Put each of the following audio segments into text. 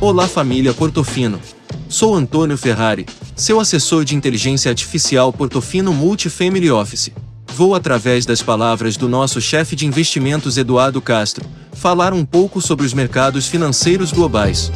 Olá família Portofino. Sou Antônio Ferrari, seu assessor de inteligência artificial Portofino Multifamily Office. Vou através das palavras do nosso chefe de investimentos Eduardo Castro, falar um pouco sobre os mercados financeiros globais.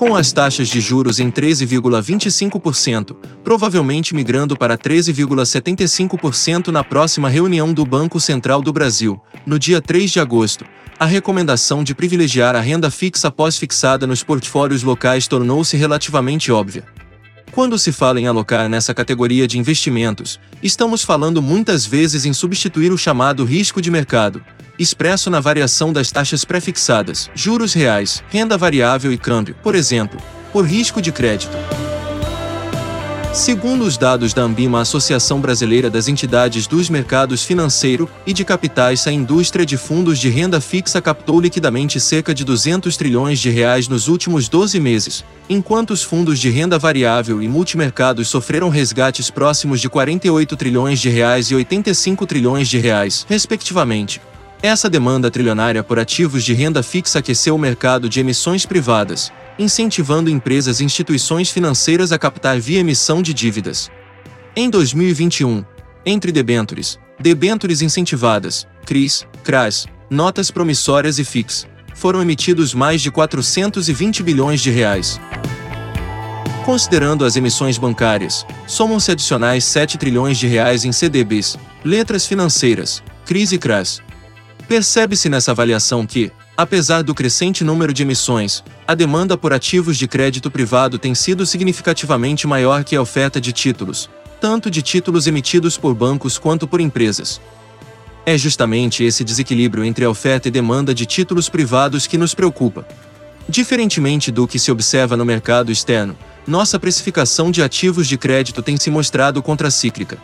Com as taxas de juros em 13,25%, provavelmente migrando para 13,75% na próxima reunião do Banco Central do Brasil, no dia 3 de agosto. A recomendação de privilegiar a renda fixa pós-fixada nos portfólios locais tornou-se relativamente óbvia. Quando se fala em alocar nessa categoria de investimentos, estamos falando muitas vezes em substituir o chamado risco de mercado, expresso na variação das taxas prefixadas, juros reais, renda variável e câmbio, por exemplo, por risco de crédito. Segundo os dados da Ambima, Associação Brasileira das Entidades dos Mercados Financeiro e de Capitais, a indústria de fundos de renda fixa captou liquidamente cerca de 200 trilhões de reais nos últimos 12 meses, enquanto os fundos de renda variável e multimercados sofreram resgates próximos de 48 trilhões de reais e 85 trilhões de reais, respectivamente. Essa demanda trilionária por ativos de renda fixa aqueceu o mercado de emissões privadas, incentivando empresas e instituições financeiras a captar via emissão de dívidas. Em 2021, entre debêntures, debêntures incentivadas, CRIs, CRAS, notas promissórias e FIX, foram emitidos mais de 420 bilhões de reais. Considerando as emissões bancárias, somam-se adicionais 7 trilhões de reais em CDBs, letras financeiras, CRIs e CRAS, Percebe-se nessa avaliação que, apesar do crescente número de emissões, a demanda por ativos de crédito privado tem sido significativamente maior que a oferta de títulos, tanto de títulos emitidos por bancos quanto por empresas. É justamente esse desequilíbrio entre a oferta e demanda de títulos privados que nos preocupa. Diferentemente do que se observa no mercado externo, nossa precificação de ativos de crédito tem se mostrado contracíclica.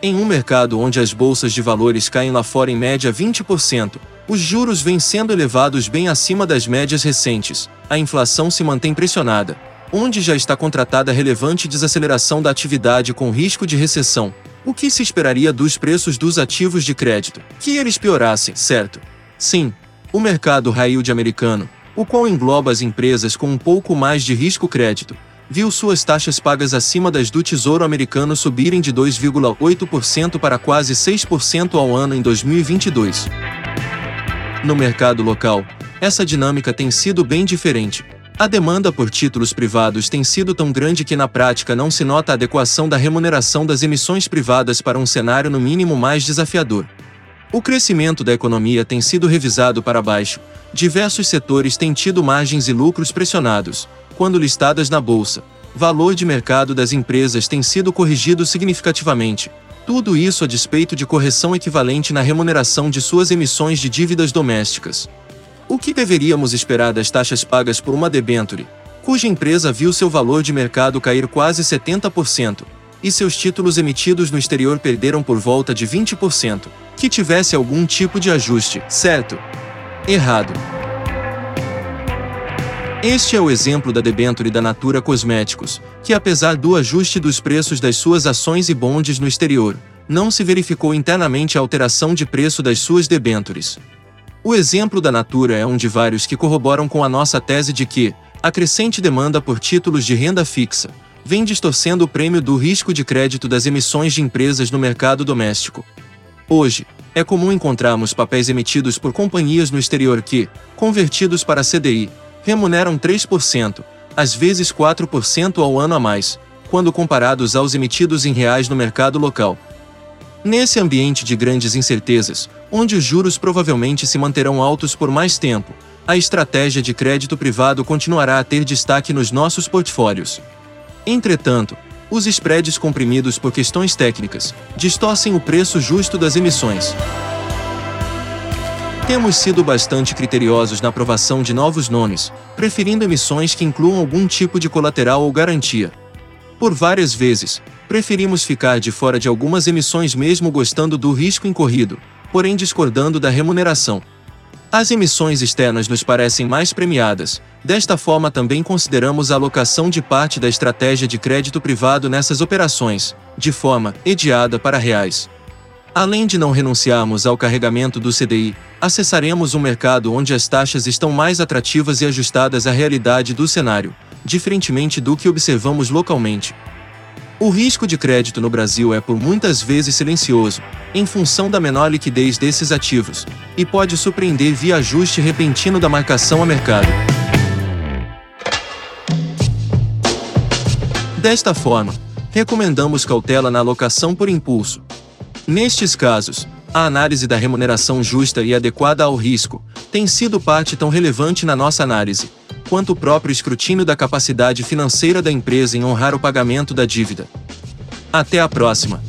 Em um mercado onde as bolsas de valores caem lá fora em média 20%, os juros vêm sendo elevados bem acima das médias recentes, a inflação se mantém pressionada, onde já está contratada relevante desaceleração da atividade com risco de recessão. O que se esperaria dos preços dos ativos de crédito? Que eles piorassem, certo? Sim, o mercado high yield americano, o qual engloba as empresas com um pouco mais de risco crédito, viu suas taxas pagas acima das do Tesouro Americano subirem de 2,8% para quase 6% ao ano em 2022. No mercado local, essa dinâmica tem sido bem diferente. A demanda por títulos privados tem sido tão grande que na prática não se nota a adequação da remuneração das emissões privadas para um cenário no mínimo mais desafiador. O crescimento da economia tem sido revisado para baixo, diversos setores têm tido margens e lucros pressionados, quando listadas na bolsa. Valor de mercado das empresas tem sido corrigido significativamente. Tudo isso a despeito de correção equivalente na remuneração de suas emissões de dívidas domésticas. O que deveríamos esperar das taxas pagas por uma debenture, cuja empresa viu seu valor de mercado cair quase 70%, e seus títulos emitidos no exterior perderam por volta de 20%, que tivesse algum tipo de ajuste, certo? Errado. Este é o exemplo da debenture da Natura Cosméticos, que apesar do ajuste dos preços das suas ações e bondes no exterior, não se verificou internamente a alteração de preço das suas debentures. O exemplo da Natura é um de vários que corroboram com a nossa tese de que a crescente demanda por títulos de renda fixa vem distorcendo o prêmio do risco de crédito das emissões de empresas no mercado doméstico. Hoje, é comum encontrarmos papéis emitidos por companhias no exterior que, convertidos para CDI, remuneram 3%, às vezes 4% ao ano a mais, quando comparados aos emitidos em reais no mercado local. Nesse ambiente de grandes incertezas, onde os juros provavelmente se manterão altos por mais tempo, a estratégia de crédito privado continuará a ter destaque nos nossos portfólios. Entretanto, os spreads comprimidos por questões técnicas distorcem o preço justo das emissões. Temos sido bastante criteriosos na aprovação de novos nomes, preferindo emissões que incluam algum tipo de colateral ou garantia. Por várias vezes, preferimos ficar de fora de algumas emissões mesmo gostando do risco incorrido, porém discordando da remuneração. As emissões externas nos parecem mais premiadas, desta forma também consideramos a alocação de parte da estratégia de crédito privado nessas operações, de forma ediada para reais. Além de não renunciarmos ao carregamento do CDI, acessaremos um mercado onde as taxas estão mais atrativas e ajustadas à realidade do cenário, diferentemente do que observamos localmente. O risco de crédito no Brasil é por muitas vezes silencioso, em função da menor liquidez desses ativos, e pode surpreender via ajuste repentino da marcação a mercado. Desta forma, recomendamos cautela na alocação por impulso. Nestes casos, a análise da remuneração justa e adequada ao risco tem sido parte tão relevante na nossa análise, quanto o próprio escrutínio da capacidade financeira da empresa em honrar o pagamento da dívida. Até a próxima!